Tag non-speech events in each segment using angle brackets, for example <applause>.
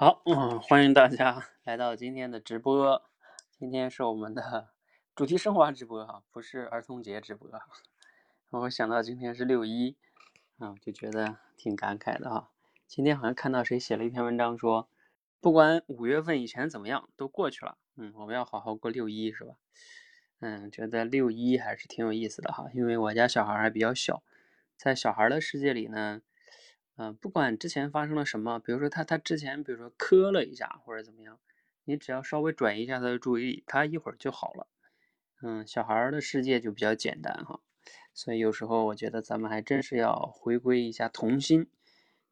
好，嗯，欢迎大家 <laughs> 来到今天的直播。今天是我们的 <laughs> 主题升华直播哈，不是儿童节直播。<laughs> 我想到今天是六一，啊，就觉得挺感慨的哈。今天好像看到谁写了一篇文章说，不管五月份以前怎么样，都过去了。嗯，我们要好好过六一，是吧？嗯，觉得六一还是挺有意思的哈，因为我家小孩还比较小，在小孩的世界里呢。嗯，不管之前发生了什么，比如说他他之前比如说磕了一下或者怎么样，你只要稍微转移一下他的注意力，他一会儿就好了。嗯，小孩的世界就比较简单哈，所以有时候我觉得咱们还真是要回归一下童心。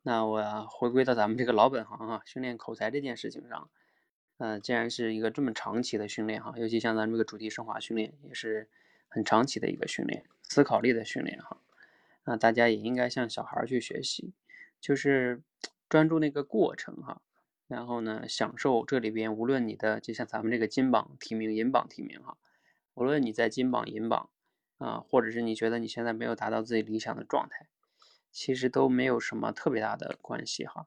那我回归到咱们这个老本行哈，训练口才这件事情上，嗯，既然是一个这么长期的训练哈，尤其像咱们这个主题升华训练，也是很长期的一个训练，思考力的训练哈。那大家也应该向小孩去学习。就是专注那个过程哈，然后呢，享受这里边，无论你的就像咱们这个金榜题名、银榜题名哈，无论你在金榜、银榜啊，或者是你觉得你现在没有达到自己理想的状态，其实都没有什么特别大的关系哈。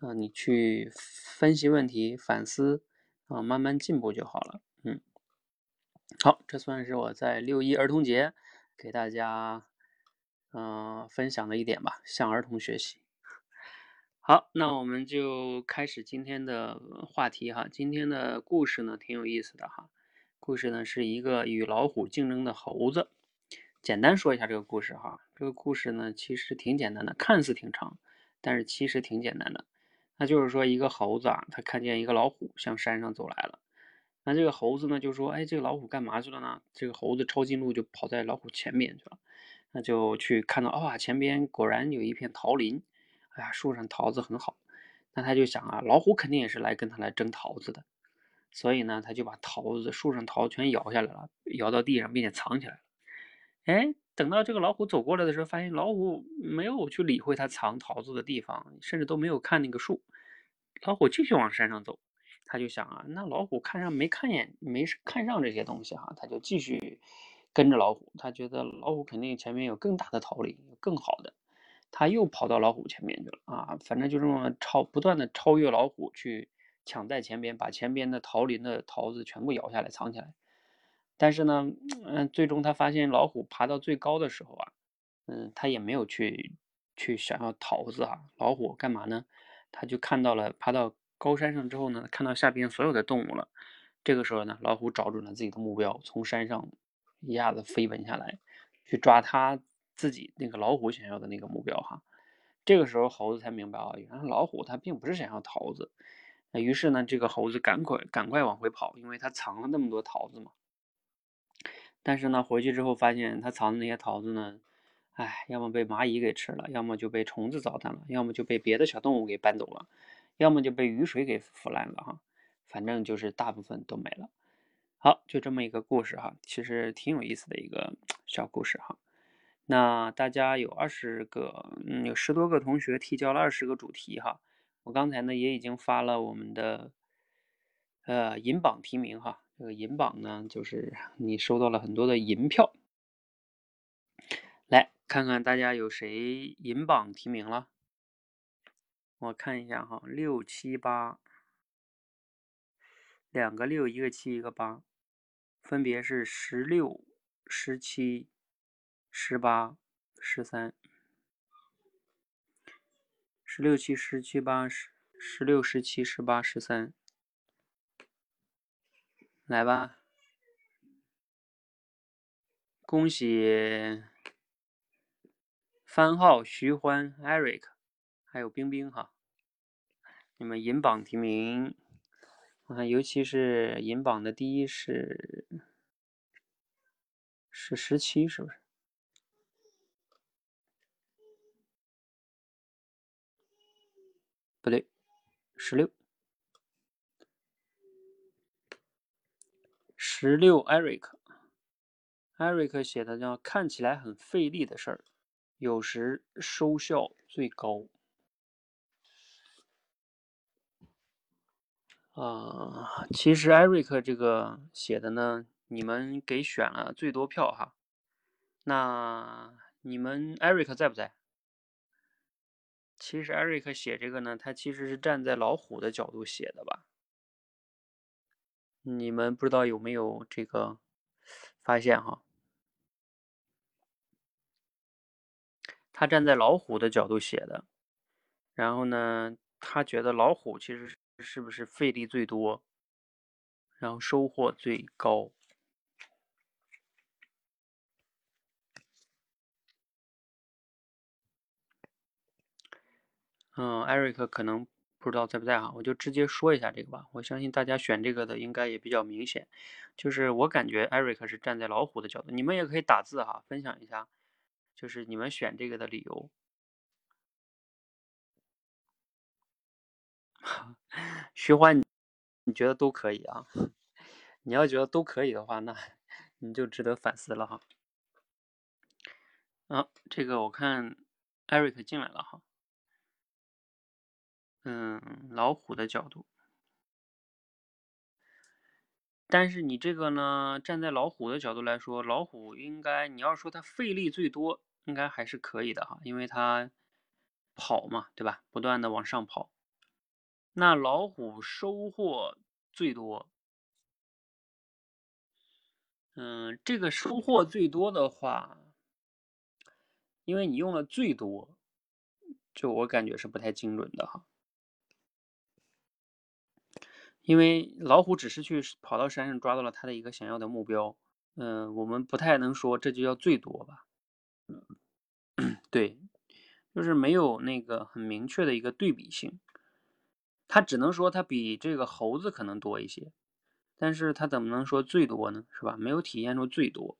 啊，你去分析问题、反思啊，慢慢进步就好了。嗯，好，这算是我在六一儿童节给大家嗯分享的一点吧，向儿童学习。好，那我们就开始今天的话题哈。今天的故事呢，挺有意思的哈。故事呢是一个与老虎竞争的猴子。简单说一下这个故事哈。这个故事呢其实挺简单的，看似挺长，但是其实挺简单的。那就是说，一个猴子啊，他看见一个老虎向山上走来了。那这个猴子呢就说：“哎，这个老虎干嘛去了呢？”这个猴子抄近路就跑在老虎前面去了。那就去看到啊，前边果然有一片桃林。哎呀，树上桃子很好，那他就想啊，老虎肯定也是来跟他来争桃子的，所以呢，他就把桃子树上桃全摇下来了，摇到地上，并且藏起来了。哎，等到这个老虎走过来的时候，发现老虎没有去理会他藏桃子的地方，甚至都没有看那个树。老虎继续往山上走，他就想啊，那老虎看上没看眼没看上这些东西哈，他就继续跟着老虎，他觉得老虎肯定前面有更大的桃林，更好的。他又跑到老虎前面去了啊！反正就这么超不断的超越老虎，去抢在前边，把前边的桃林的桃子全部咬下来藏起来。但是呢，嗯，最终他发现老虎爬到最高的时候啊，嗯，他也没有去去想要桃子啊。老虎干嘛呢？他就看到了爬到高山上之后呢，看到下边所有的动物了。这个时候呢，老虎找准了自己的目标，从山上一下子飞奔下来，去抓它。自己那个老虎想要的那个目标哈，这个时候猴子才明白啊，原来老虎它并不是想要桃子，那于是呢，这个猴子赶快赶快往回跑，因为它藏了那么多桃子嘛。但是呢，回去之后发现他藏的那些桃子呢，哎，要么被蚂蚁给吃了，要么就被虫子糟蹋了，要么就被别的小动物给搬走了，要么就被雨水给腐烂了哈，反正就是大部分都没了。好，就这么一个故事哈，其实挺有意思的一个小故事哈。那大家有二十个，嗯，有十多个同学提交了二十个主题哈。我刚才呢也已经发了我们的，呃，银榜提名哈。这个银榜呢，就是你收到了很多的银票。来看看大家有谁银榜提名了？我看一下哈，六七八，两个六，一个七，一个八，分别是十六、十七。十八、十三、十六、七、十七、八、十、十六、十七、十八、十三，来吧！恭喜番号徐欢、Eric，还有冰冰哈，你们银榜提名，我看尤其是银榜的第一是是十七，是不是？不对，十六，十六，Eric，Eric 写的叫看起来很费力的事儿，有时收效最高。啊，其实 Eric 这个写的呢，你们给选了最多票哈。那你们 Eric 在不在？其实艾瑞克写这个呢，他其实是站在老虎的角度写的吧？你们不知道有没有这个发现哈？他站在老虎的角度写的，然后呢，他觉得老虎其实是不是费力最多，然后收获最高？嗯，艾瑞克可能不知道在不在哈，我就直接说一下这个吧。我相信大家选这个的应该也比较明显，就是我感觉艾瑞克是站在老虎的角度。你们也可以打字哈，分享一下，就是你们选这个的理由。<laughs> 徐欢，你觉得都可以啊？<laughs> 你要觉得都可以的话，那你就值得反思了哈。啊，这个我看艾瑞克进来了哈。嗯，老虎的角度，但是你这个呢，站在老虎的角度来说，老虎应该你要说它费力最多，应该还是可以的哈，因为它跑嘛，对吧？不断的往上跑。那老虎收获最多，嗯，这个收获最多的话，因为你用了最多，就我感觉是不太精准的哈。因为老虎只是去跑到山上抓到了他的一个想要的目标，嗯，我们不太能说这就叫最多吧，<clears throat> 对，就是没有那个很明确的一个对比性，它只能说它比这个猴子可能多一些，但是它怎么能说最多呢？是吧？没有体现出最多，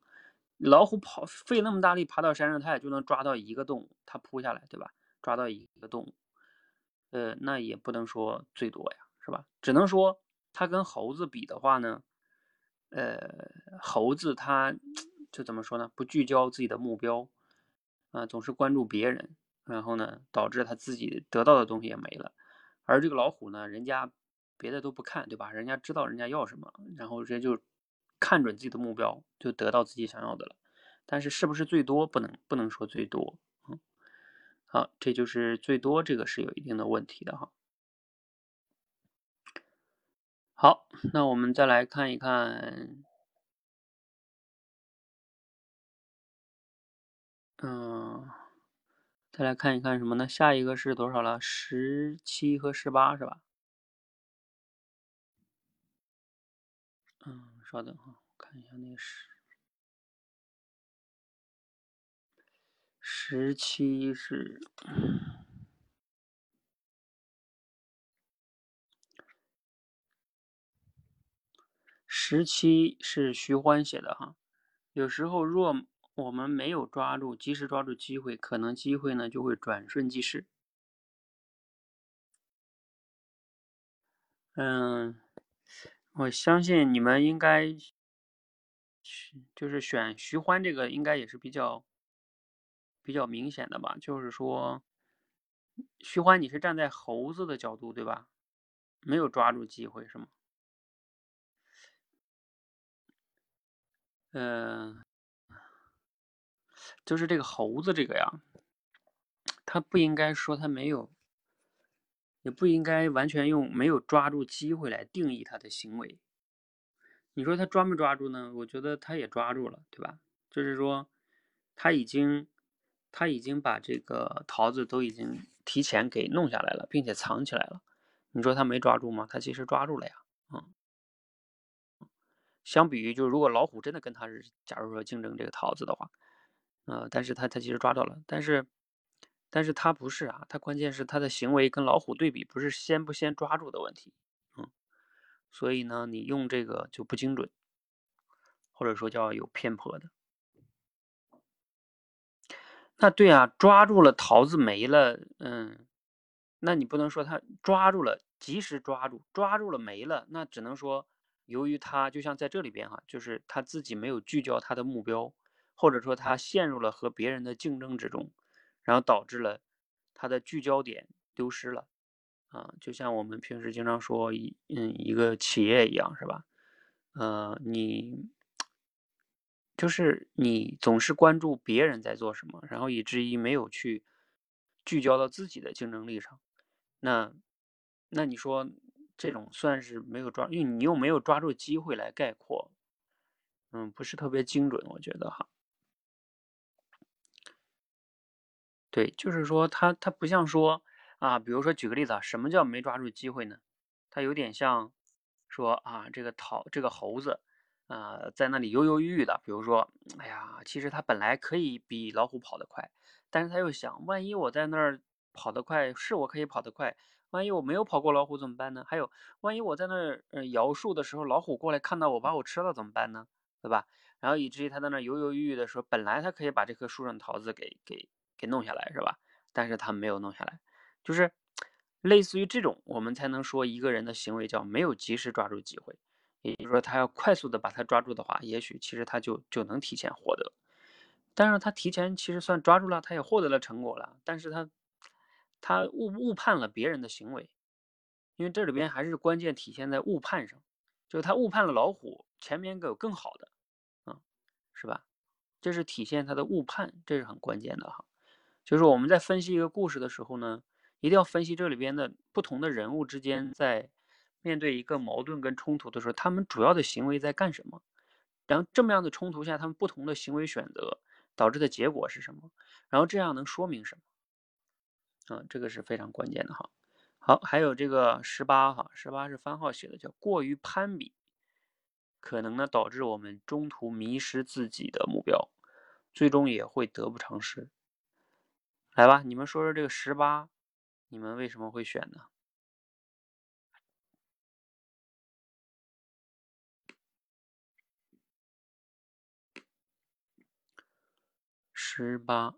老虎跑费那么大力爬到山上，它也就能抓到一个动物，它扑下来，对吧？抓到一个动物，呃，那也不能说最多呀。是吧？只能说它跟猴子比的话呢，呃，猴子它就怎么说呢？不聚焦自己的目标，啊，总是关注别人，然后呢，导致他自己得到的东西也没了。而这个老虎呢，人家别的都不看，对吧？人家知道人家要什么，然后直接就看准自己的目标，就得到自己想要的了。但是是不是最多？不能不能说最多，嗯，好，这就是最多这个是有一定的问题的哈。好，那我们再来看一看，嗯，再来看一看什么呢？下一个是多少了？十七和十八是吧？嗯，稍等哈，看一下那十十七是。十七是徐欢写的哈，有时候若我们没有抓住，及时抓住机会，可能机会呢就会转瞬即逝。嗯，我相信你们应该，就是选徐欢这个应该也是比较比较明显的吧，就是说，徐欢你是站在猴子的角度对吧？没有抓住机会是吗？嗯，就是这个猴子这个呀，他不应该说他没有，也不应该完全用没有抓住机会来定义他的行为。你说他抓没抓住呢？我觉得他也抓住了，对吧？就是说他已经他已经把这个桃子都已经提前给弄下来了，并且藏起来了。你说他没抓住吗？他其实抓住了呀，嗯。相比于，就是如果老虎真的跟他是，假如说竞争这个桃子的话，呃，但是他他其实抓到了，但是，但是他不是啊，他关键是他的行为跟老虎对比，不是先不先抓住的问题，嗯，所以呢，你用这个就不精准，或者说叫有偏颇的。那对啊，抓住了桃子没了，嗯，那你不能说他抓住了，及时抓住，抓住了没了，那只能说。由于他就像在这里边哈，就是他自己没有聚焦他的目标，或者说他陷入了和别人的竞争之中，然后导致了他的聚焦点丢失了啊，就像我们平时经常说一嗯一个企业一样是吧？呃，你就是你总是关注别人在做什么，然后以至于没有去聚焦到自己的竞争力上。那那你说这种算是没有抓，因为你又没有抓住机会来概括，嗯，不是特别精准，我觉得哈。对，就是说他他不像说啊，比如说举个例子啊，什么叫没抓住机会呢？他有点像说啊，这个桃这个猴子啊，在那里犹犹豫豫的。比如说，哎呀，其实他本来可以比老虎跑得快，但是他又想，万一我在那儿跑得快，是我可以跑得快，万一我没有跑过老虎怎么办呢？还有，万一我在那儿呃摇树的时候，老虎过来看到我把我吃了怎么办呢？对吧？然后以至于他在那犹犹豫豫的说，本来他可以把这棵树上桃子给给。给弄下来是吧？但是他没有弄下来，就是类似于这种，我们才能说一个人的行为叫没有及时抓住机会。也就是说，他要快速的把它抓住的话，也许其实他就就能提前获得。但是他提前其实算抓住了，他也获得了成果了，但是他他误误判了别人的行为，因为这里边还是关键体现在误判上，就是他误判了老虎前面有更好的，啊，是吧？这是体现他的误判，这是很关键的哈。就是我们在分析一个故事的时候呢，一定要分析这里边的不同的人物之间在面对一个矛盾跟冲突的时候，他们主要的行为在干什么？然后这么样的冲突下，他们不同的行为选择导致的结果是什么？然后这样能说明什么？啊，这个是非常关键的哈。好，还有这个十八哈，十八是番号写的，叫过于攀比，可能呢导致我们中途迷失自己的目标，最终也会得不偿失。来吧，你们说说这个十八，你们为什么会选呢？十八，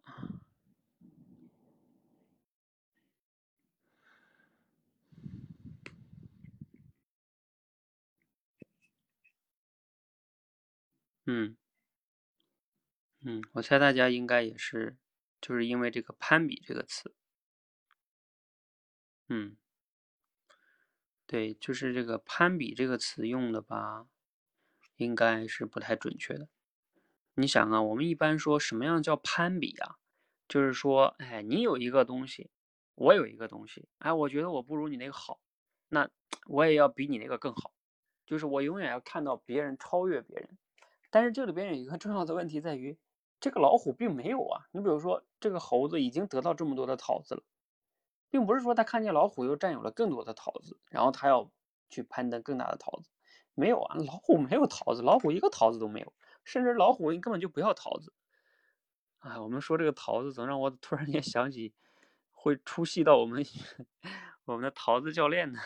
嗯，嗯，我猜大家应该也是。就是因为这个“攀比”这个词，嗯，对，就是这个“攀比”这个词用的吧，应该是不太准确的。你想啊，我们一般说什么样叫攀比啊？就是说，哎，你有一个东西，我有一个东西，哎，我觉得我不如你那个好，那我也要比你那个更好，就是我永远要看到别人超越别人。但是这里边有一个重要的问题在于。这个老虎并没有啊，你比如说这个猴子已经得到这么多的桃子了，并不是说他看见老虎又占有了更多的桃子，然后他要去攀登更大的桃子，没有啊，老虎没有桃子，老虎一个桃子都没有，甚至老虎根本就不要桃子。哎，我们说这个桃子，总让我突然间想起会出戏到我们 <laughs> 我们的桃子教练呢。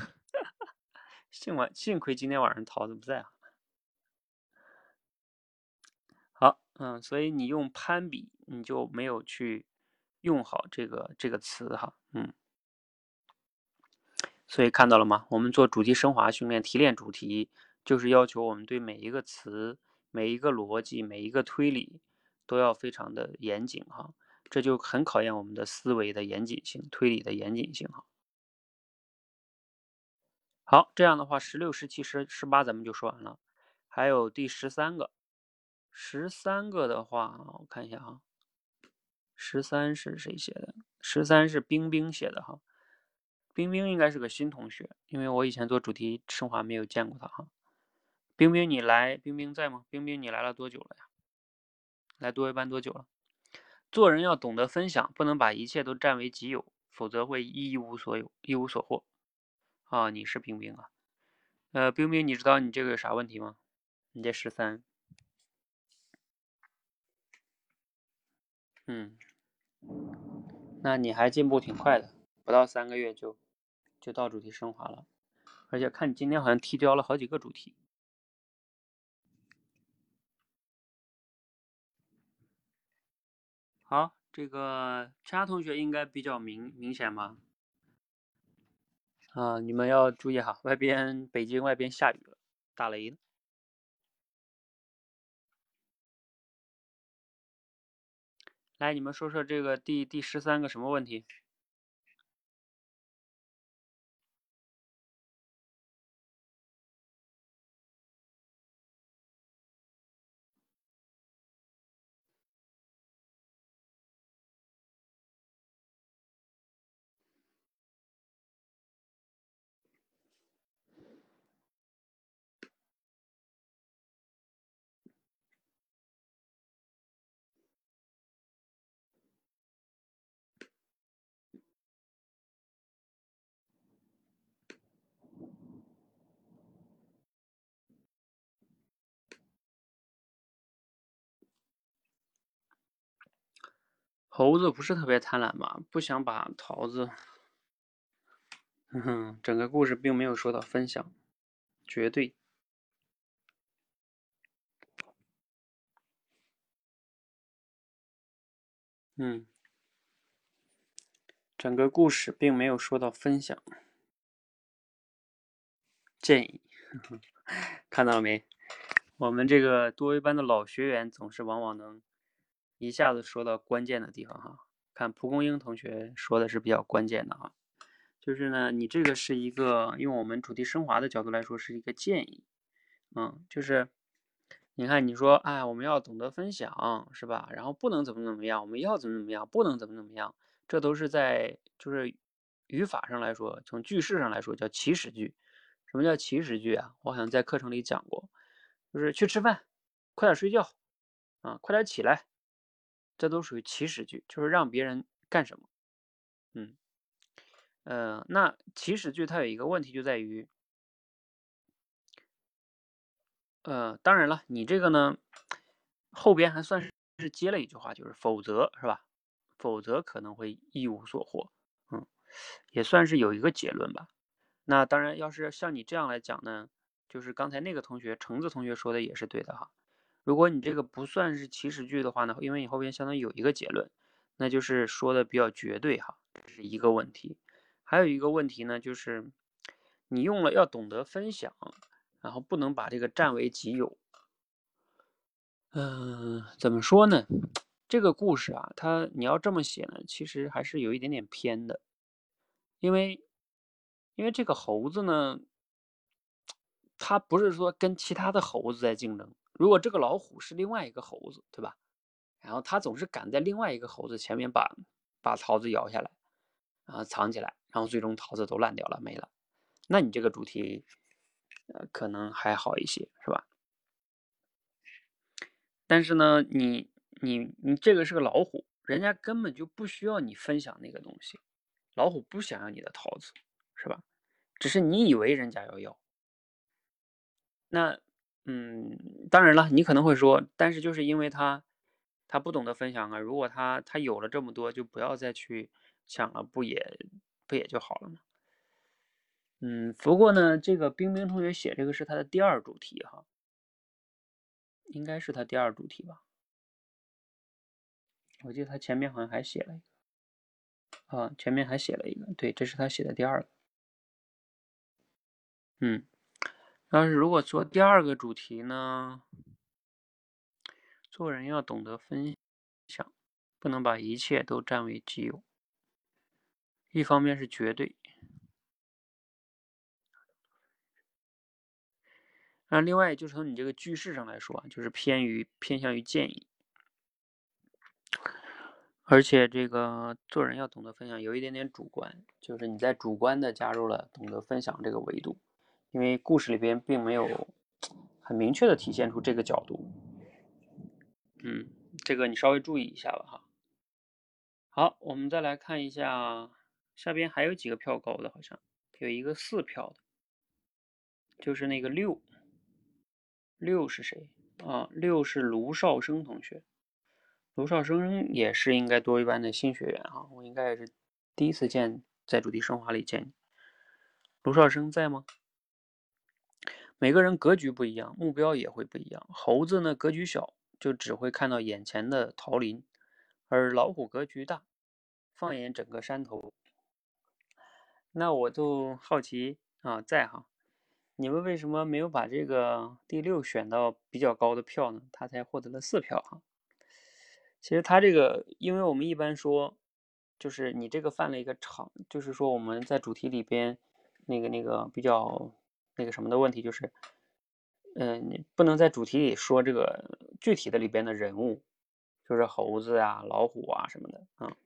<laughs> 幸晚幸亏今天晚上桃子不在啊。好嗯，所以你用攀比，你就没有去用好这个这个词哈，嗯，所以看到了吗？我们做主题升华训练，提炼主题，就是要求我们对每一个词、每一个逻辑、每一个推理都要非常的严谨哈，这就很考验我们的思维的严谨性、推理的严谨性哈。好，这样的话，十六、十七、十十八咱们就说完了，还有第十三个。十三个的话，我看一下哈，十三是谁写的？十三是冰冰写的哈，冰冰应该是个新同学，因为我以前做主题升华没有见过他哈。冰冰你来，冰冰在吗？冰冰你来了多久了呀？来多一班多久了？做人要懂得分享，不能把一切都占为己有，否则会一无所有，一无所获。啊，你是冰冰啊？呃，冰冰，你知道你这个有啥问题吗？你这十三。嗯，那你还进步挺快的，不到三个月就就到主题升华了，而且看你今天好像提交了好几个主题。好，这个其他同学应该比较明明显吧？啊，你们要注意哈，外边北京外边下雨了，打雷了。来，你们说说这个第第十三个什么问题？猴子不是特别贪婪吧？不想把桃子。哼哼，整个故事并没有说到分享，绝对。嗯，整个故事并没有说到分享，建议。<laughs> 看到了没？我们这个多维班的老学员总是往往能一下子说到关键的地方哈。看蒲公英同学说的是比较关键的哈，就是呢，你这个是一个用我们主题升华的角度来说是一个建议，嗯，就是你看你说哎，我们要懂得分享是吧？然后不能怎么怎么样，我们要怎么怎么样，不能怎么怎么样，这都是在就是语法上来说，从句式上来说叫祈使句。什么叫祈使句啊？我好像在课程里讲过。就是去吃饭，快点睡觉，啊，快点起来，这都属于祈使句，就是让别人干什么。嗯，呃，那祈使句它有一个问题就在于，呃，当然了，你这个呢，后边还算是是接了一句话，就是否则是吧？否则可能会一无所获。嗯，也算是有一个结论吧。那当然，要是像你这样来讲呢？就是刚才那个同学橙子同学说的也是对的哈，如果你这个不算是祈使句的话呢，因为你后边相当于有一个结论，那就是说的比较绝对哈，这是一个问题。还有一个问题呢，就是你用了要懂得分享，然后不能把这个占为己有。嗯，怎么说呢？这个故事啊，它你要这么写呢，其实还是有一点点偏的，因为因为这个猴子呢。他不是说跟其他的猴子在竞争。如果这个老虎是另外一个猴子，对吧？然后它总是赶在另外一个猴子前面把把桃子摇下来，然后藏起来，然后最终桃子都烂掉了，没了。那你这个主题，呃，可能还好一些，是吧？但是呢，你你你这个是个老虎，人家根本就不需要你分享那个东西，老虎不想要你的桃子，是吧？只是你以为人家要要。那，嗯，当然了，你可能会说，但是就是因为他，他不懂得分享啊。如果他他有了这么多，就不要再去抢了，不也不也就好了吗？嗯，不过呢，这个冰冰同学写这个是他的第二主题哈，应该是他第二主题吧？我记得他前面好像还写了一个，啊，前面还写了一个，对，这是他写的第二个，嗯。但是如果做第二个主题呢？做人要懂得分享，不能把一切都占为己有。一方面是绝对，那另外就是从你这个句式上来说，就是偏于偏向于建议，而且这个做人要懂得分享，有一点点主观，就是你在主观的加入了懂得分享这个维度。因为故事里边并没有很明确的体现出这个角度，嗯，这个你稍微注意一下吧哈。好，我们再来看一下下边还有几个票高的，好像有一个四票的，就是那个六，六是谁啊？六是卢少生同学，卢少生也是应该多一班的新学员哈，我应该也是第一次见，在主题升华里见你，卢少生在吗？每个人格局不一样，目标也会不一样。猴子呢，格局小，就只会看到眼前的桃林；而老虎格局大，放眼整个山头。那我就好奇啊，在哈，你们为什么没有把这个第六选到比较高的票呢？他才获得了四票哈。其实他这个，因为我们一般说，就是你这个犯了一个常，就是说我们在主题里边那个那个比较。那个什么的问题就是，嗯，你不能在主题里说这个具体的里边的人物，就是猴子啊、老虎啊什么的啊，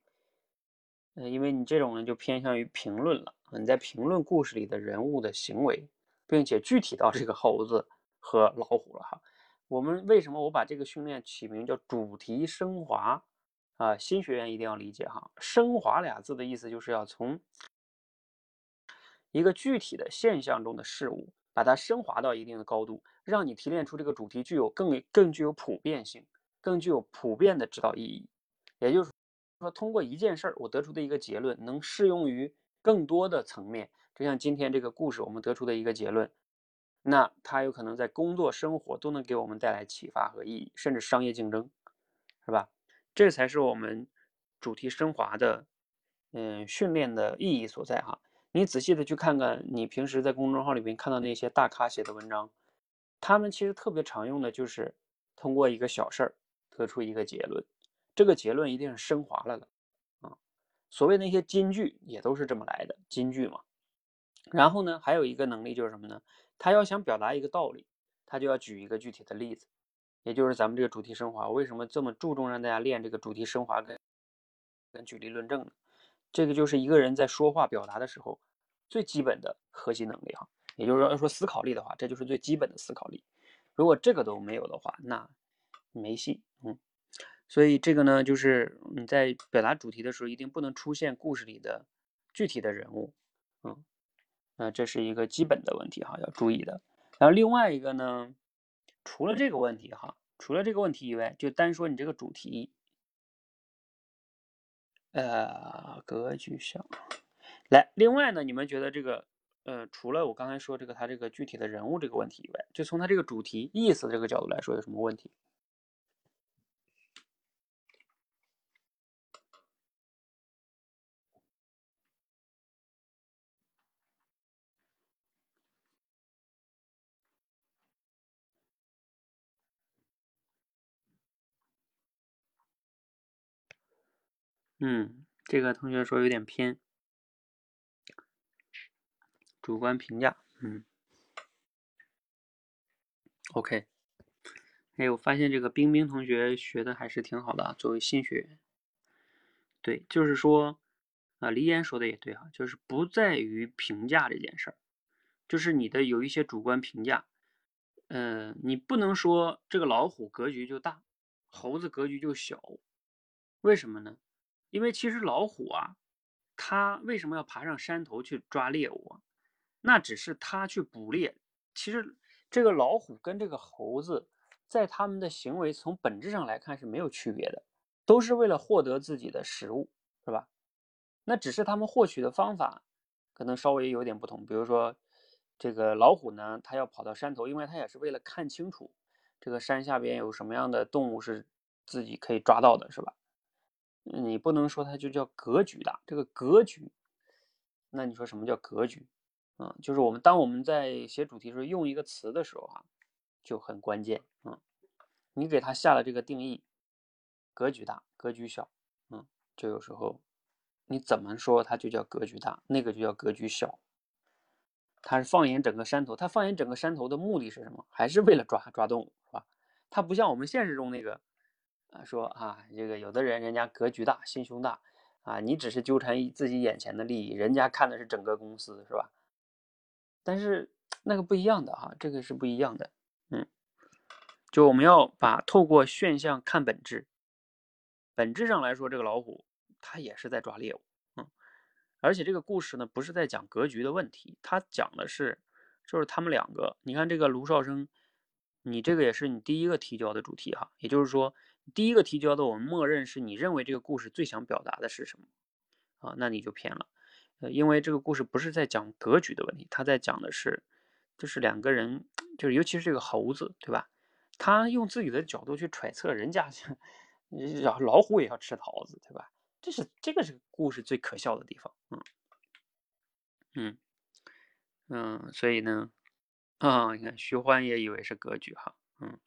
嗯，因为你这种呢就偏向于评论了，你在评论故事里的人物的行为，并且具体到这个猴子和老虎了哈。我们为什么我把这个训练起名叫主题升华啊？新学员一定要理解哈，升华俩字的意思就是要从。一个具体的现象中的事物，把它升华到一定的高度，让你提炼出这个主题具有更更具有普遍性，更具有普遍的指导意义。也就是说通过一件事儿，我得出的一个结论能适用于更多的层面，就像今天这个故事我们得出的一个结论，那它有可能在工作生活都能给我们带来启发和意义，甚至商业竞争，是吧？这才是我们主题升华的，嗯，训练的意义所在哈。你仔细的去看看，你平时在公众号里面看到那些大咖写的文章，他们其实特别常用的就是通过一个小事儿得出一个结论，这个结论一定是升华了的啊。所谓那些金句也都是这么来的，金句嘛。然后呢，还有一个能力就是什么呢？他要想表达一个道理，他就要举一个具体的例子，也就是咱们这个主题升华。为什么这么注重让大家练这个主题升华跟跟举例论证呢？这个就是一个人在说话表达的时候最基本的核心能力哈，也就是说，要说思考力的话，这就是最基本的思考力。如果这个都没有的话，那没戏。嗯，所以这个呢，就是你在表达主题的时候，一定不能出现故事里的具体的人物。嗯，那这是一个基本的问题哈，要注意的。然后另外一个呢，除了这个问题哈，除了这个问题以外，就单说你这个主题。呃，格局小。来，另外呢，你们觉得这个，呃，除了我刚才说这个他这个具体的人物这个问题以外，就从他这个主题意思这个角度来说，有什么问题？嗯，这个同学说有点偏，主观评价。嗯，OK。哎，我发现这个冰冰同学学的还是挺好的啊，作为新学员。对，就是说，啊，黎岩说的也对哈，就是不在于评价这件事儿，就是你的有一些主观评价，嗯，你不能说这个老虎格局就大，猴子格局就小，为什么呢？因为其实老虎啊，它为什么要爬上山头去抓猎物啊？那只是它去捕猎。其实这个老虎跟这个猴子，在他们的行为从本质上来看是没有区别的，都是为了获得自己的食物，是吧？那只是他们获取的方法可能稍微有点不同。比如说，这个老虎呢，它要跑到山头，因为它也是为了看清楚这个山下边有什么样的动物是自己可以抓到的，是吧？你不能说它就叫格局大，这个格局，那你说什么叫格局？嗯，就是我们当我们在写主题时候用一个词的时候啊，就很关键。嗯，你给它下了这个定义，格局大，格局小，嗯，就有时候你怎么说它就叫格局大，那个就叫格局小。它是放眼整个山头，它放眼整个山头的目的是什么？还是为了抓抓动物，是吧？它不像我们现实中那个。啊，说啊，这个有的人人家格局大，心胸大，啊，你只是纠缠自己眼前的利益，人家看的是整个公司，是吧？但是那个不一样的哈，这个是不一样的，嗯，就我们要把透过现象看本质，本质上来说，这个老虎它也是在抓猎物，嗯，而且这个故事呢，不是在讲格局的问题，它讲的是，就是他们两个，你看这个卢少生，你这个也是你第一个提交的主题哈，也就是说。第一个提交的，我们默认是你认为这个故事最想表达的是什么啊？那你就偏了，呃，因为这个故事不是在讲格局的问题，他在讲的是，就是两个人，就是尤其是这个猴子，对吧？他用自己的角度去揣测人家，老老虎也要吃桃子，对吧？这是这个是故事最可笑的地方，嗯嗯嗯，所以呢，啊，你看徐欢也以为是格局哈，嗯。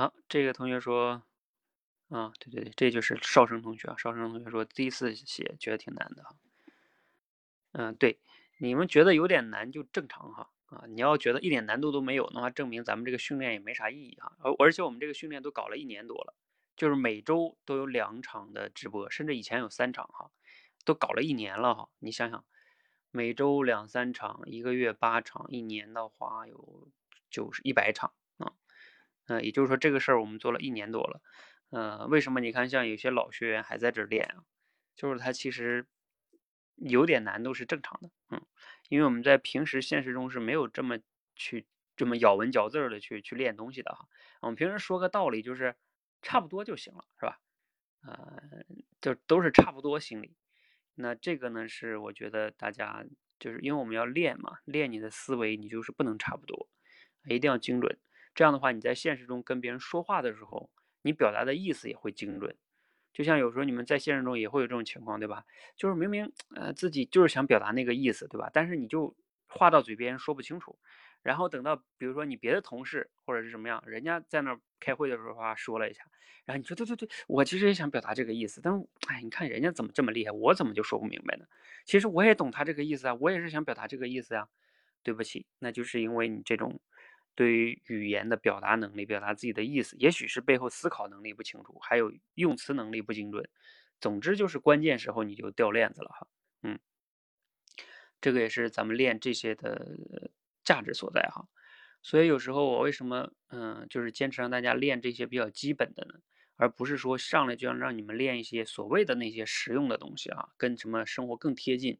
啊，这个同学说，啊，对对对，这就是少生同学啊。少生同学说，第一次写觉得挺难的哈。嗯，对，你们觉得有点难就正常哈。啊，你要觉得一点难度都没有的话，证明咱们这个训练也没啥意义哈。而而且我们这个训练都搞了一年多了，就是每周都有两场的直播，甚至以前有三场哈，都搞了一年了哈。你想想，每周两三场，一个月八场，一年的话有九十一百场。嗯，也就是说这个事儿我们做了一年多了，嗯，为什么你看像有些老学员还在这练啊？就是他其实有点难度是正常的，嗯，因为我们在平时现实中是没有这么去这么咬文嚼字的去去练东西的哈。我们平时说个道理就是差不多就行了，是吧？呃，就都是差不多心理。那这个呢，是我觉得大家就是因为我们要练嘛，练你的思维，你就是不能差不多，一定要精准。这样的话，你在现实中跟别人说话的时候，你表达的意思也会精准。就像有时候你们在现实中也会有这种情况，对吧？就是明明呃自己就是想表达那个意思，对吧？但是你就话到嘴边说不清楚，然后等到比如说你别的同事或者是什么样，人家在那开会的时候说了一下，然后你说对对对，我其实也想表达这个意思，但是哎，你看人家怎么这么厉害，我怎么就说不明白呢？其实我也懂他这个意思啊，我也是想表达这个意思呀。对不起，那就是因为你这种。对于语言的表达能力，表达自己的意思，也许是背后思考能力不清楚，还有用词能力不精准。总之就是关键时候你就掉链子了哈。嗯，这个也是咱们练这些的价值所在哈。所以有时候我为什么嗯，就是坚持让大家练这些比较基本的呢？而不是说上来就要让你们练一些所谓的那些实用的东西啊，跟什么生活更贴近，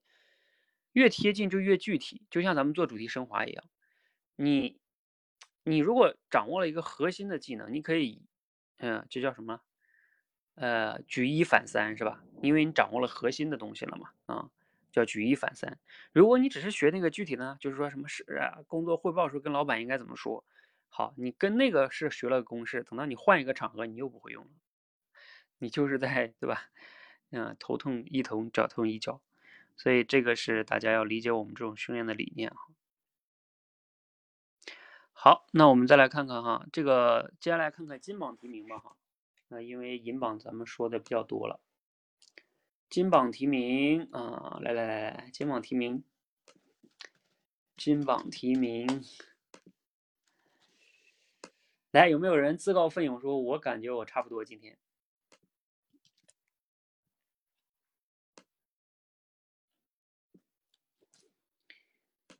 越贴近就越具体。就像咱们做主题升华一样，你。你如果掌握了一个核心的技能，你可以，嗯，这叫什么？呃，举一反三，是吧？因为你掌握了核心的东西了嘛，啊，叫举一反三。如果你只是学那个具体呢，就是说什么是啊，工作汇报时候跟老板应该怎么说？好，你跟那个是学了个公式，等到你换一个场合，你又不会用了，你就是在对吧？嗯，头痛医头，脚痛医脚，所以这个是大家要理解我们这种训练的理念哈。好，那我们再来看看哈，这个接下来看看金榜题名吧哈。那因为银榜咱们说的比较多了，金榜题名啊，来来来来，金榜题名，金榜题名，来有没有人自告奋勇说，我感觉我差不多今天。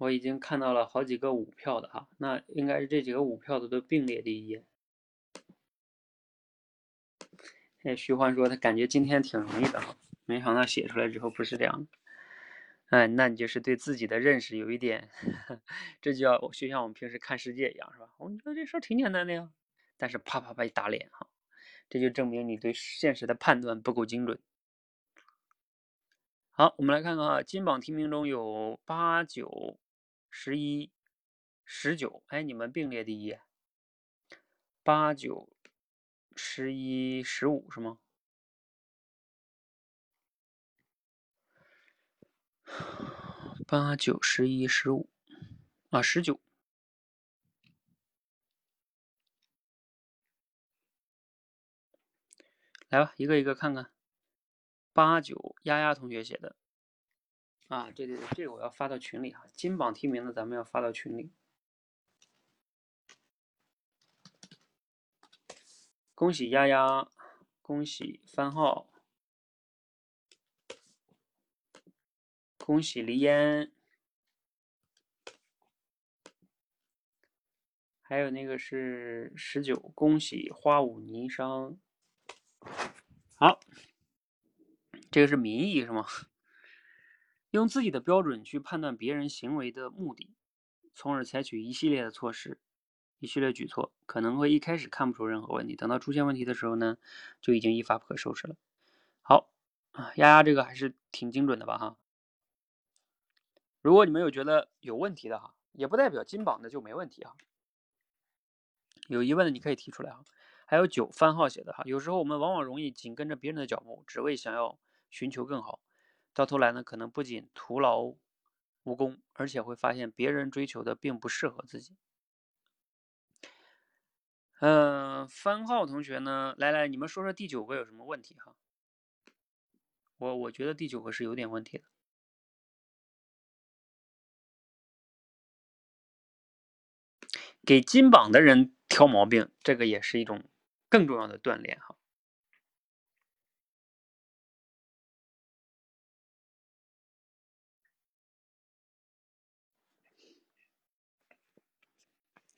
我已经看到了好几个五票的哈，那应该是这几个五票的都并列第一。哎，徐欢说他感觉今天挺容易的哈，没想到写出来之后不是这样的。哎，那你就是对自己的认识有一点，<laughs> 这就要就像我们平时看世界一样是吧？我觉得这事儿挺简单的呀，但是啪啪啪一打脸哈，这就证明你对现实的判断不够精准。好，我们来看看啊，金榜题名中有八九。十一、十九，哎，你们并列第一。八九、十一、十五是吗？八九、十一、十五，啊，十九。来吧，一个一个看看。八九，丫丫同学写的。啊，对对对，这个我要发到群里哈，金榜题名的咱们要发到群里。恭喜丫丫，恭喜番号，恭喜黎烟，还有那个是十九，恭喜花舞霓裳。好，这个是民意是吗？用自己的标准去判断别人行为的目的，从而采取一系列的措施、一系列举措，可能会一开始看不出任何问题，等到出现问题的时候呢，就已经一发不可收拾了。好啊，丫丫这个还是挺精准的吧？哈，如果你们有觉得有问题的哈，也不代表金榜的就没问题哈。有疑问的你可以提出来哈。还有九番号写的哈，有时候我们往往容易紧跟着别人的脚步，只为想要寻求更好。到头来呢，可能不仅徒劳无功，而且会发现别人追求的并不适合自己。嗯，番号同学呢，来来，你们说说第九个有什么问题哈？我我觉得第九个是有点问题的。给金榜的人挑毛病，这个也是一种更重要的锻炼哈。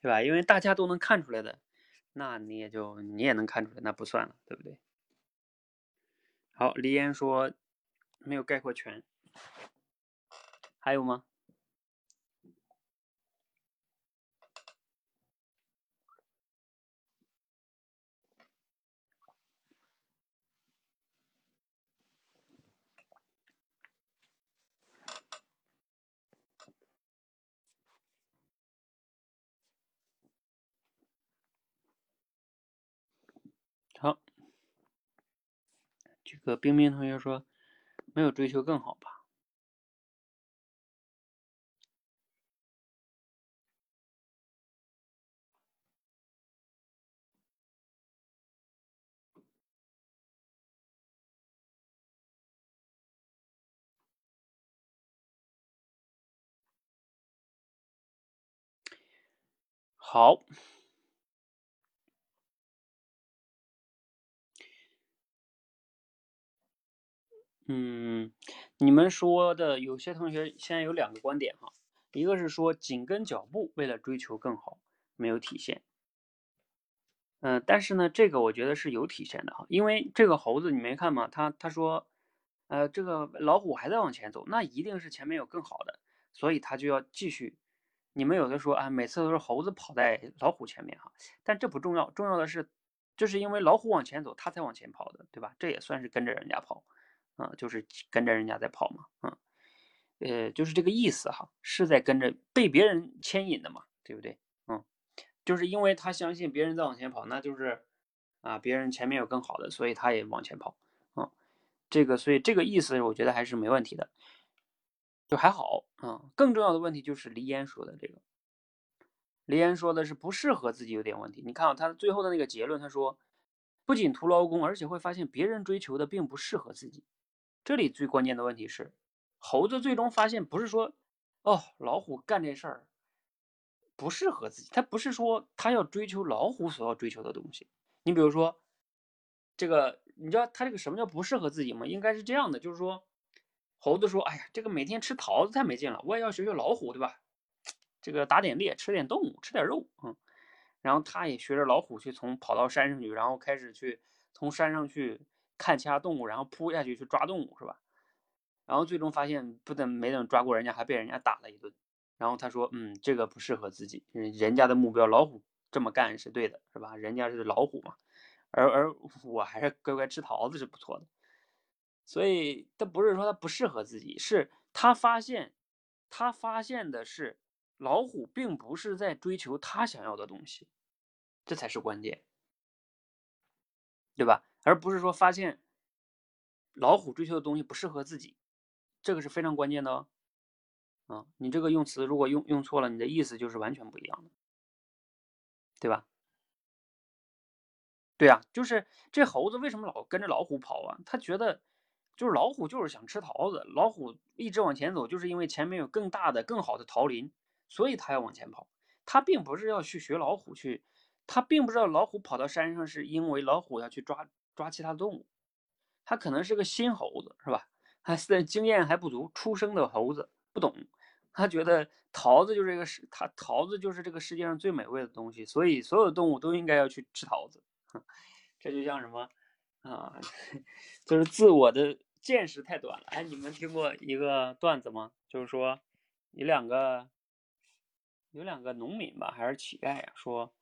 对吧？因为大家都能看出来的，那你也就你也能看出来，那不算了，对不对？好，黎烟说没有概括全，还有吗？好，这个冰冰同学说，没有追求更好吧？好，嗯，你们说的有些同学现在有两个观点哈，一个是说紧跟脚步，为了追求更好，没有体现。嗯，但是呢，这个我觉得是有体现的哈，因为这个猴子你没看吗？他他说，呃，这个老虎还在往前走，那一定是前面有更好的，所以他就要继续。你们有的说啊，每次都是猴子跑在老虎前面哈，但这不重要，重要的是，就是因为老虎往前走，它才往前跑的，对吧？这也算是跟着人家跑，啊，就是跟着人家在跑嘛，嗯，呃，就是这个意思哈，是在跟着被别人牵引的嘛，对不对？嗯，就是因为他相信别人在往前跑，那就是啊，别人前面有更好的，所以他也往前跑，嗯，这个，所以这个意思我觉得还是没问题的。就还好啊，更重要的问题就是黎烟说的这个。黎烟说的是不适合自己有点问题。你看啊，他最后的那个结论，他说不仅徒劳功，而且会发现别人追求的并不适合自己。这里最关键的问题是，猴子最终发现不是说哦，老虎干这事儿不适合自己，他不是说他要追求老虎所要追求的东西。你比如说这个，你知道他这个什么叫不适合自己吗？应该是这样的，就是说。猴子说：“哎呀，这个每天吃桃子太没劲了，我也要学学老虎，对吧？这个打点猎，吃点动物，吃点肉，嗯。然后他也学着老虎去从跑到山上去，然后开始去从山上去看其他动物，然后扑下去去抓动物，是吧？然后最终发现不等没等抓过人家，还被人家打了一顿。然后他说：嗯，这个不适合自己，人家的目标老虎这么干是对的，是吧？人家是老虎嘛，而而我还是乖乖吃桃子是不错的。”所以他不是说他不适合自己，是他发现，他发现的是老虎并不是在追求他想要的东西，这才是关键，对吧？而不是说发现老虎追求的东西不适合自己，这个是非常关键的哦。啊，你这个用词如果用用错了，你的意思就是完全不一样的，对吧？对呀，就是这猴子为什么老跟着老虎跑啊？他觉得。就是老虎就是想吃桃子，老虎一直往前走，就是因为前面有更大的、更好的桃林，所以它要往前跑。它并不是要去学老虎去，它并不知道老虎跑到山上是因为老虎要去抓抓其他动物。它可能是个新猴子，是吧？还是经验还不足，出生的猴子不懂。他觉得桃子就是这个世，他桃子就是这个世界上最美味的东西，所以所有的动物都应该要去吃桃子。<laughs> 这就像什么？啊，<laughs> 就是自我的见识太短了。哎，你们听过一个段子吗？就是说，有两个有两个农民吧，还是乞丐呀？说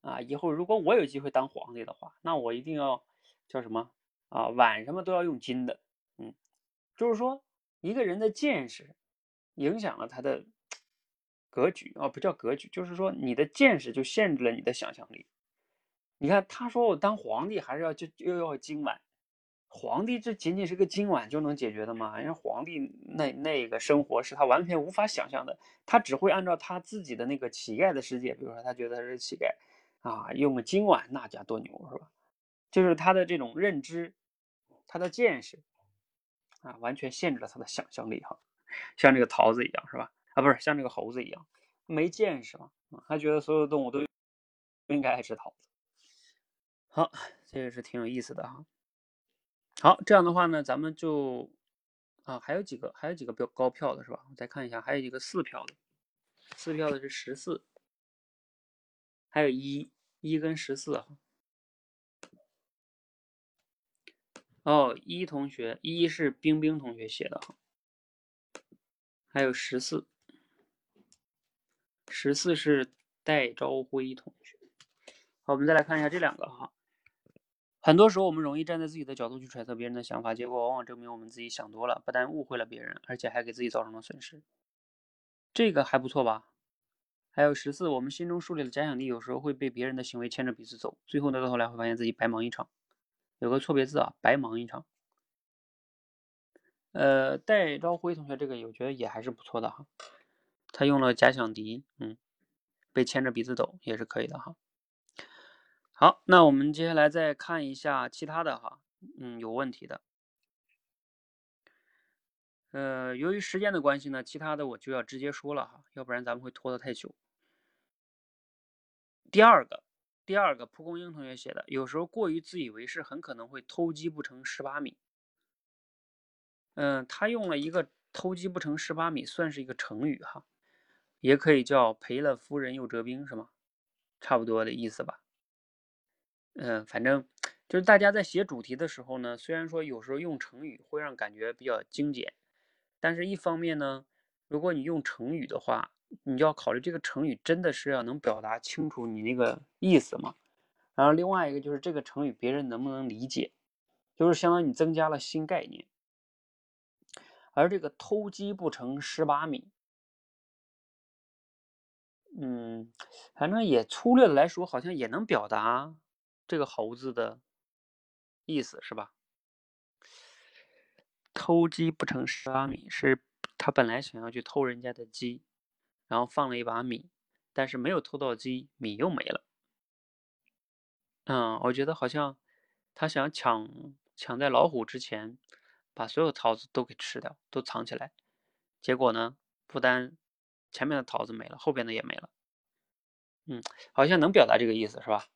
啊，以后如果我有机会当皇帝的话，那我一定要叫什么啊？碗什么都要用金的。嗯，就是说，一个人的见识影响了他的格局啊，不叫格局，就是说你的见识就限制了你的想象力。你看，他说我当皇帝还是要就又要金碗，皇帝这仅仅是个金碗就能解决的吗？人家皇帝那那个生活是他完全无法想象的，他只会按照他自己的那个乞丐的世界，比如说他觉得他是乞丐啊，用个金碗那家多牛是吧？就是他的这种认知，他的见识啊，完全限制了他的想象力哈，像这个桃子一样是吧？啊，不是像这个猴子一样没见识嘛，他觉得所有动物都应该爱吃桃子。好，这个是挺有意思的哈。好，这样的话呢，咱们就啊，还有几个，还有几个标高票的是吧？我再看一下，还有一个四票的，四票的是十四，还有一一跟十四哈。哦，一同学，一是冰冰同学写的哈，还有十四，十四是戴朝辉同学。好，我们再来看一下这两个哈。很多时候，我们容易站在自己的角度去揣测别人的想法，结果往往证明我们自己想多了，不但误会了别人，而且还给自己造成了损失。这个还不错吧？还有十四，我们心中树立的假想敌有时候会被别人的行为牵着鼻子走，最后呢，到头来会发现自己白忙一场。有个错别字啊，白忙一场。呃，戴朝辉同学这个，我觉得也还是不错的哈。他用了假想敌，嗯，被牵着鼻子走也是可以的哈。好，那我们接下来再看一下其他的哈，嗯，有问题的。呃，由于时间的关系呢，其他的我就要直接说了哈，要不然咱们会拖得太久。第二个，第二个蒲公英同学写的，有时候过于自以为是，很可能会偷鸡不成蚀把米。嗯，他用了一个“偷鸡不成蚀把米”，算是一个成语哈，也可以叫赔了夫人又折兵，是吗？差不多的意思吧。嗯，反正就是大家在写主题的时候呢，虽然说有时候用成语会让感觉比较精简，但是一方面呢，如果你用成语的话，你就要考虑这个成语真的是要能表达清楚你那个意思吗？然后另外一个就是这个成语别人能不能理解，就是相当于你增加了新概念。而这个偷鸡不成蚀把米，嗯，反正也粗略的来说，好像也能表达这个猴子的意思，是吧？偷鸡不成蚀把米，是他本来想要去偷人家的鸡，然后放了一把米，但是没有偷到鸡，米又没了。嗯，我觉得好像他想抢抢在老虎之前。把所有桃子都给吃掉，都藏起来，结果呢，不单前面的桃子没了，后边的也没了。嗯，好像能表达这个意思是吧？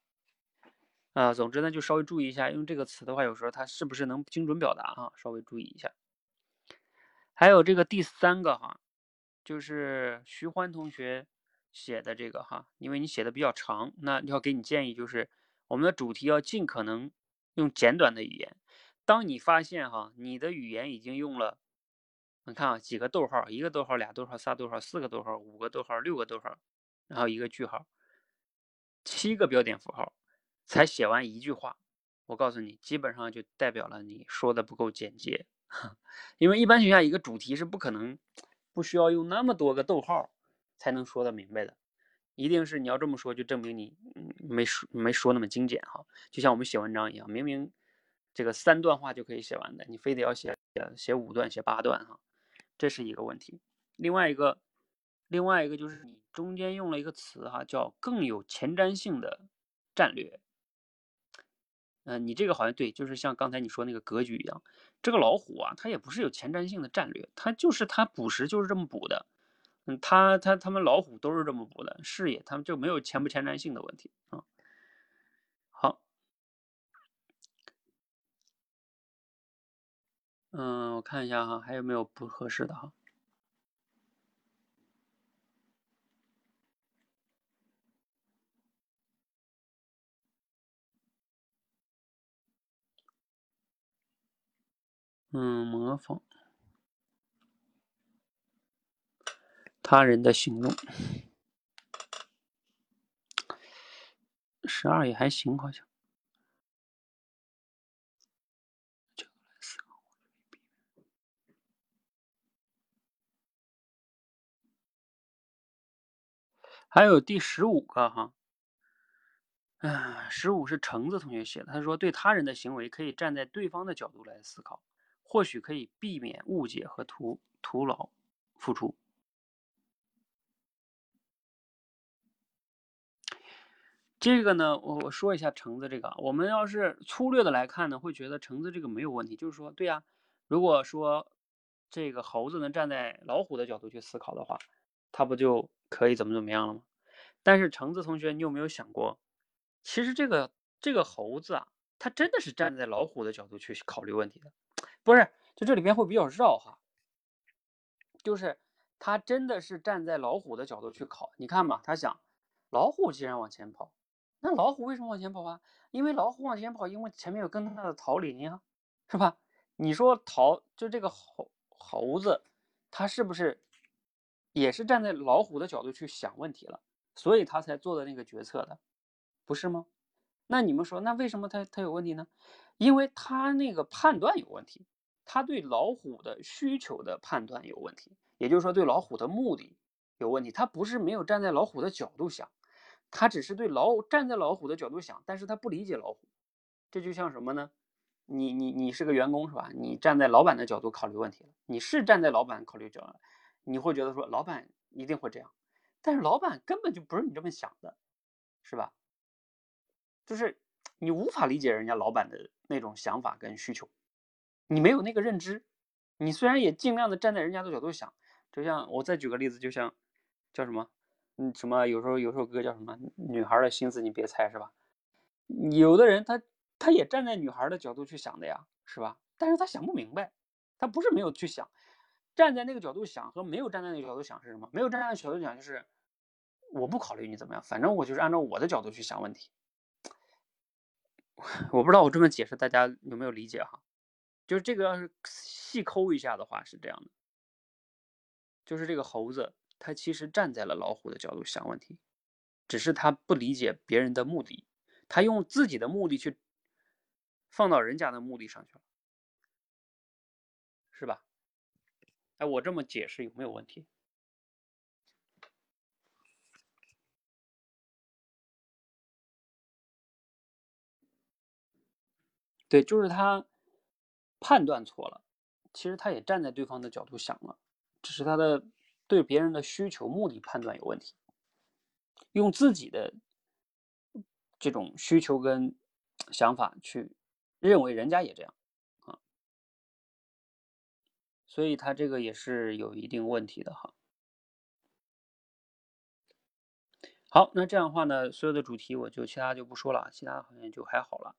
啊，总之呢，就稍微注意一下，用这个词的话，有时候它是不是能精准表达啊？稍微注意一下。还有这个第三个哈，就是徐欢同学写的这个哈，因为你写的比较长，那要给你建议就是，我们的主题要尽可能用简短的语言。当你发现哈，你的语言已经用了，你看啊，几个逗号，一个逗号，俩逗号，仨逗号，四个逗号，五个逗号，六个逗号，然后一个句号，七个标点符号，才写完一句话。我告诉你，基本上就代表了你说的不够简洁。<laughs> 因为一般情况下，一个主题是不可能不需要用那么多个逗号才能说得明白的。一定是你要这么说，就证明你没说没说那么精简哈。就像我们写文章一样，明明。这个三段话就可以写完的，你非得要写写写五段、写八段哈，这是一个问题。另外一个，另外一个就是你中间用了一个词哈，叫更有前瞻性的战略。嗯，你这个好像对，就是像刚才你说那个格局一样，这个老虎啊，它也不是有前瞻性的战略，它就是它捕食就是这么捕的。嗯，它它它们老虎都是这么捕的，视野它们就没有前不前瞻性的问题啊。嗯，我看一下哈，还有没有不合适的哈？嗯，模仿他人的行动，十二也还行，好像。还有第十五个哈，啊，十五是橙子同学写的。他说，对他人的行为可以站在对方的角度来思考，或许可以避免误解和徒徒劳付出。这个呢，我我说一下橙子这个，我们要是粗略的来看呢，会觉得橙子这个没有问题。就是说，对呀，如果说这个猴子能站在老虎的角度去思考的话，他不就？可以怎么怎么样了吗？但是橙子同学，你有没有想过，其实这个这个猴子啊，它真的是站在老虎的角度去考虑问题的，不是？就这里边会比较绕哈，就是他真的是站在老虎的角度去考。你看嘛，他想，老虎既然往前跑，那老虎为什么往前跑啊？因为老虎往前跑，因为前面有更大的桃林呀，是吧？你说桃就这个猴猴子，它是不是？也是站在老虎的角度去想问题了，所以他才做的那个决策的，不是吗？那你们说，那为什么他他有问题呢？因为他那个判断有问题，他对老虎的需求的判断有问题，也就是说对老虎的目的有问题，他不是没有站在老虎的角度想，他只是对老站在老虎的角度想，但是他不理解老虎。这就像什么呢？你你你是个员工是吧？你站在老板的角度考虑问题了，你是站在老板考虑角度，你会觉得说老板一定会这样，但是老板根本就不是你这么想的，是吧？就是你无法理解人家老板的那种想法跟需求，你没有那个认知，你虽然也尽量的站在人家的角度想，就像我再举个例子，就像叫什么，嗯什么有时候有首歌叫什么女孩的心思你别猜是吧？有的人他。他也站在女孩的角度去想的呀，是吧？但是他想不明白，他不是没有去想，站在那个角度想和没有站在那个角度想是什么？没有站在那个角度想就是我不考虑你怎么样，反正我就是按照我的角度去想问题。<laughs> 我不知道我这么解释大家有没有理解哈？就是这个要是细抠一下的话是这样的，就是这个猴子他其实站在了老虎的角度想问题，只是他不理解别人的目的，他用自己的目的去。放到人家的目的上去了，是吧？哎，我这么解释有没有问题？对，就是他判断错了，其实他也站在对方的角度想了，只是他的对别人的需求、目的判断有问题，用自己的这种需求跟想法去。认为人家也这样啊，所以他这个也是有一定问题的哈。好，那这样的话呢，所有的主题我就其他就不说了，其他好像就还好了。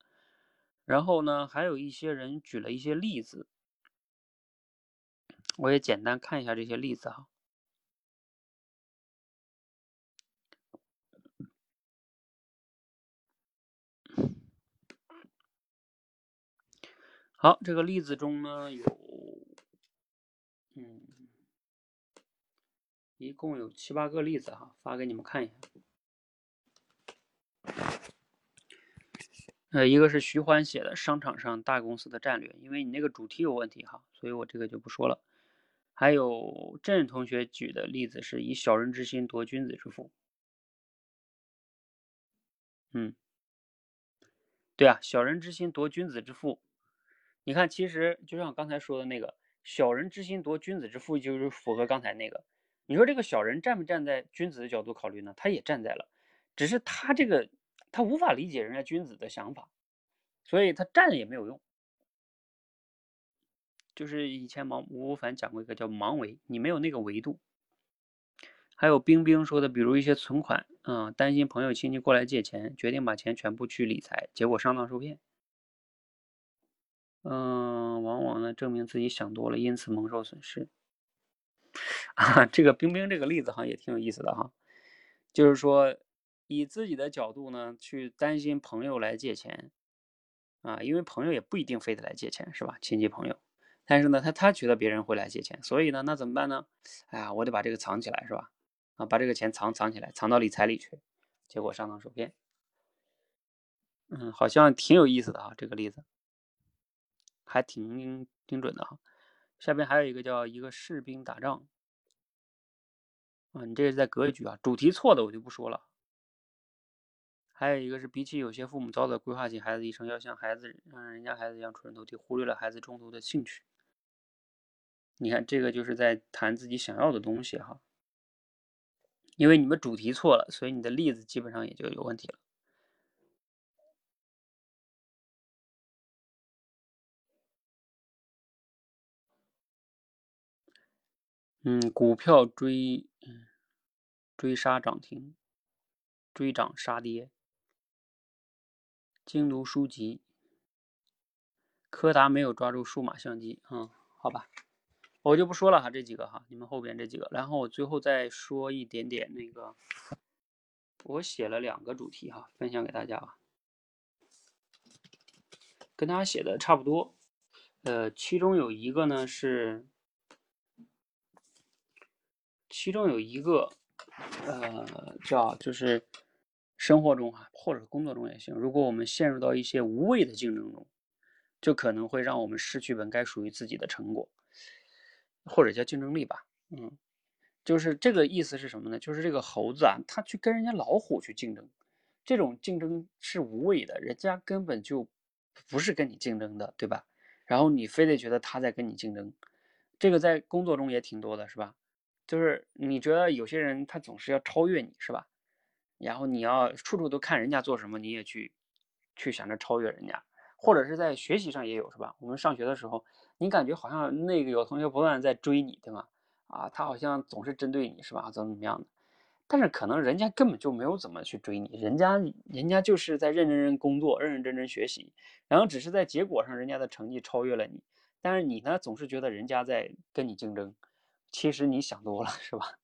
然后呢，还有一些人举了一些例子，我也简单看一下这些例子哈。好，这个例子中呢有，嗯，一共有七八个例子哈，发给你们看一下。呃，一个是徐欢写的商场上大公司的战略，因为你那个主题有问题哈，所以我这个就不说了。还有郑同学举的例子是以小人之心夺君子之腹，嗯，对啊，小人之心夺君子之腹。你看，其实就像刚才说的那个“小人之心夺君子之腹”，就是符合刚才那个。你说这个小人站不站在君子的角度考虑呢？他也站在了，只是他这个他无法理解人家君子的想法，所以他站了也没有用。就是以前毛吴凡讲过一个叫盲维，你没有那个维度。还有冰冰说的，比如一些存款，嗯，担心朋友亲戚过来借钱，决定把钱全部去理财，结果上当受骗。嗯，往往呢证明自己想多了，因此蒙受损失。<laughs> 啊，这个冰冰这个例子哈也挺有意思的哈，就是说以自己的角度呢去担心朋友来借钱，啊，因为朋友也不一定非得来借钱是吧？亲戚朋友，但是呢他他觉得别人会来借钱，所以呢那怎么办呢？哎呀，我得把这个藏起来是吧？啊，把这个钱藏藏起来，藏到理财里去，结果上当受骗。嗯，好像挺有意思的啊这个例子。还挺挺准的哈，下边还有一个叫一个士兵打仗，啊，你这是在格局啊，主题错的我就不说了。还有一个是比起有些父母早早规划起孩子一生，要像孩子让人家孩子一样出人头地，忽略了孩子中途的兴趣。你看这个就是在谈自己想要的东西哈，因为你们主题错了，所以你的例子基本上也就有问题了。嗯，股票追，追杀涨停，追涨杀跌。精读书籍，柯达没有抓住数码相机，嗯，好吧，我就不说了哈，这几个哈，你们后边这几个，然后我最后再说一点点那个，我写了两个主题哈，分享给大家啊，跟大家写的差不多，呃，其中有一个呢是。其中有一个，呃，叫就是生活中啊，或者工作中也行。如果我们陷入到一些无谓的竞争中，就可能会让我们失去本该属于自己的成果，或者叫竞争力吧。嗯，就是这个意思是什么呢？就是这个猴子啊，它去跟人家老虎去竞争，这种竞争是无谓的，人家根本就不是跟你竞争的，对吧？然后你非得觉得他在跟你竞争，这个在工作中也挺多的，是吧？就是你觉得有些人他总是要超越你，是吧？然后你要处处都看人家做什么，你也去去想着超越人家，或者是在学习上也有，是吧？我们上学的时候，你感觉好像那个有同学不断在追你，对吗？啊，他好像总是针对你，是吧？怎么怎么样的？但是可能人家根本就没有怎么去追你，人家人家就是在认认真工作，认认真真学习，然后只是在结果上人家的成绩超越了你，但是你呢总是觉得人家在跟你竞争，其实你想多了，是吧？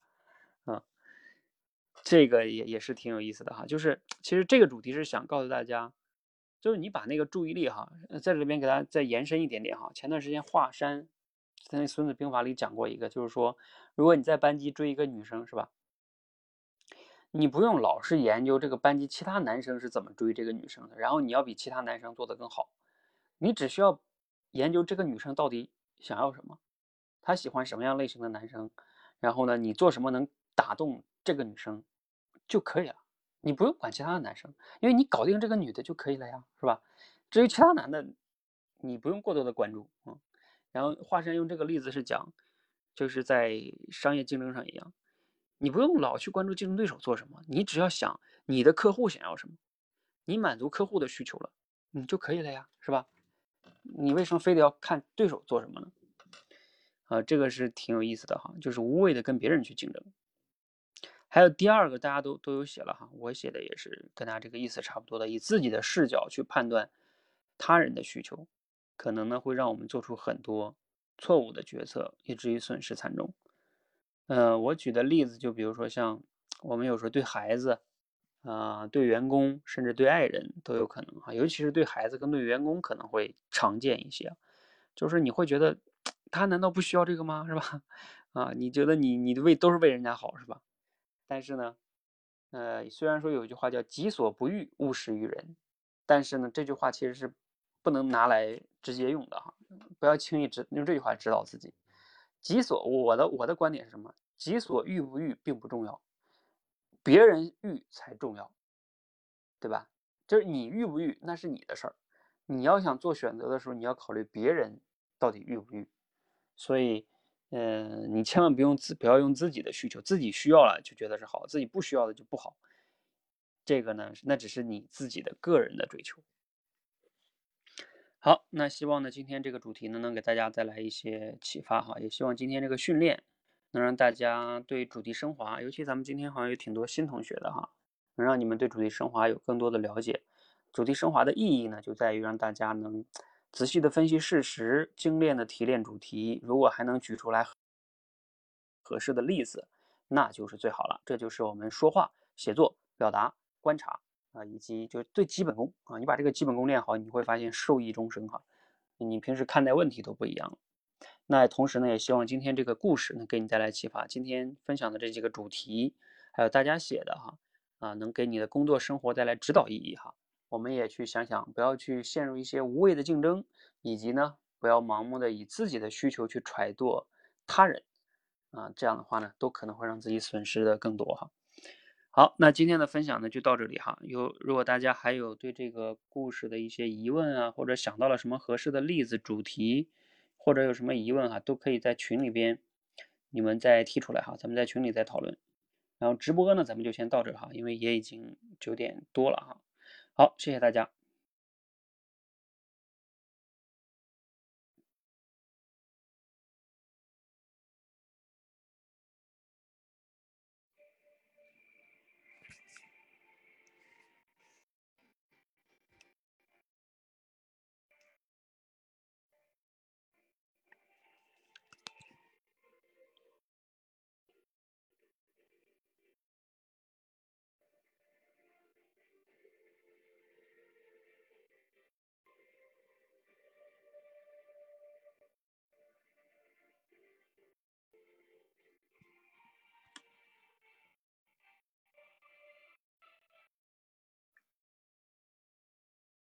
这个也也是挺有意思的哈，就是其实这个主题是想告诉大家，就是你把那个注意力哈，在这里边给大家再延伸一点点哈。前段时间华山在《孙子兵法》里讲过一个，就是说如果你在班级追一个女生，是吧？你不用老是研究这个班级其他男生是怎么追这个女生的，然后你要比其他男生做得更好。你只需要研究这个女生到底想要什么，她喜欢什么样类型的男生，然后呢，你做什么能打动这个女生就可以了。你不用管其他的男生，因为你搞定这个女的就可以了呀，是吧？至于其他男的，你不用过多的关注啊。然后华山用这个例子是讲，就是在商业竞争上一样。你不用老去关注竞争对手做什么，你只要想你的客户想要什么，你满足客户的需求了，你就可以了呀，是吧？你为什么非得要看对手做什么呢？啊，这个是挺有意思的哈，就是无谓的跟别人去竞争。还有第二个，大家都都有写了哈，我写的也是跟大家这个意思差不多的，以自己的视角去判断他人的需求，可能呢会让我们做出很多错误的决策，以至于损失惨重。嗯，我举的例子就比如说像我们有时候对孩子，啊，对员工，甚至对爱人都有可能哈，尤其是对孩子跟对员工可能会常见一些，就是你会觉得 <tsk> 他难道不需要这个吗？是吧？<laughs> 啊，你觉得你你的为都是为人家好是吧？但是呢，呃，虽然说有一句话叫己所不欲，勿施于人，但是呢，这句话其实是不能拿来直接用的哈，不要轻易指用这句话指导自己。己所我的我的观点是什么？己所欲不欲并不重要，别人欲才重要，对吧？就是你欲不欲那是你的事儿，你要想做选择的时候，你要考虑别人到底欲不欲。所以，嗯，你千万不用自不要用自己的需求，自己需要了就觉得是好，自己不需要的就不好。这个呢，那只是你自己的个人的追求。好，那希望呢，今天这个主题呢，能给大家带来一些启发哈。也希望今天这个训练能让大家对主题升华，尤其咱们今天好像有挺多新同学的哈，能让你们对主题升华有更多的了解。主题升华的意义呢，就在于让大家能仔细的分析事实，精炼的提炼主题。如果还能举出来合适的例子，那就是最好了。这就是我们说话、写作、表达、观察。啊，以及就最基本功啊，你把这个基本功练好，你会发现受益终生哈。你平时看待问题都不一样。那同时呢，也希望今天这个故事能给你带来启发。今天分享的这几个主题，还有大家写的哈，啊，能给你的工作生活带来指导意义哈。我们也去想想，不要去陷入一些无谓的竞争，以及呢，不要盲目的以自己的需求去揣度他人啊，这样的话呢，都可能会让自己损失的更多哈。好，那今天的分享呢就到这里哈。有如果大家还有对这个故事的一些疑问啊，或者想到了什么合适的例子、主题，或者有什么疑问哈，都可以在群里边你们再提出来哈，咱们在群里再讨论。然后直播呢，咱们就先到这哈，因为也已经九点多了哈。好，谢谢大家。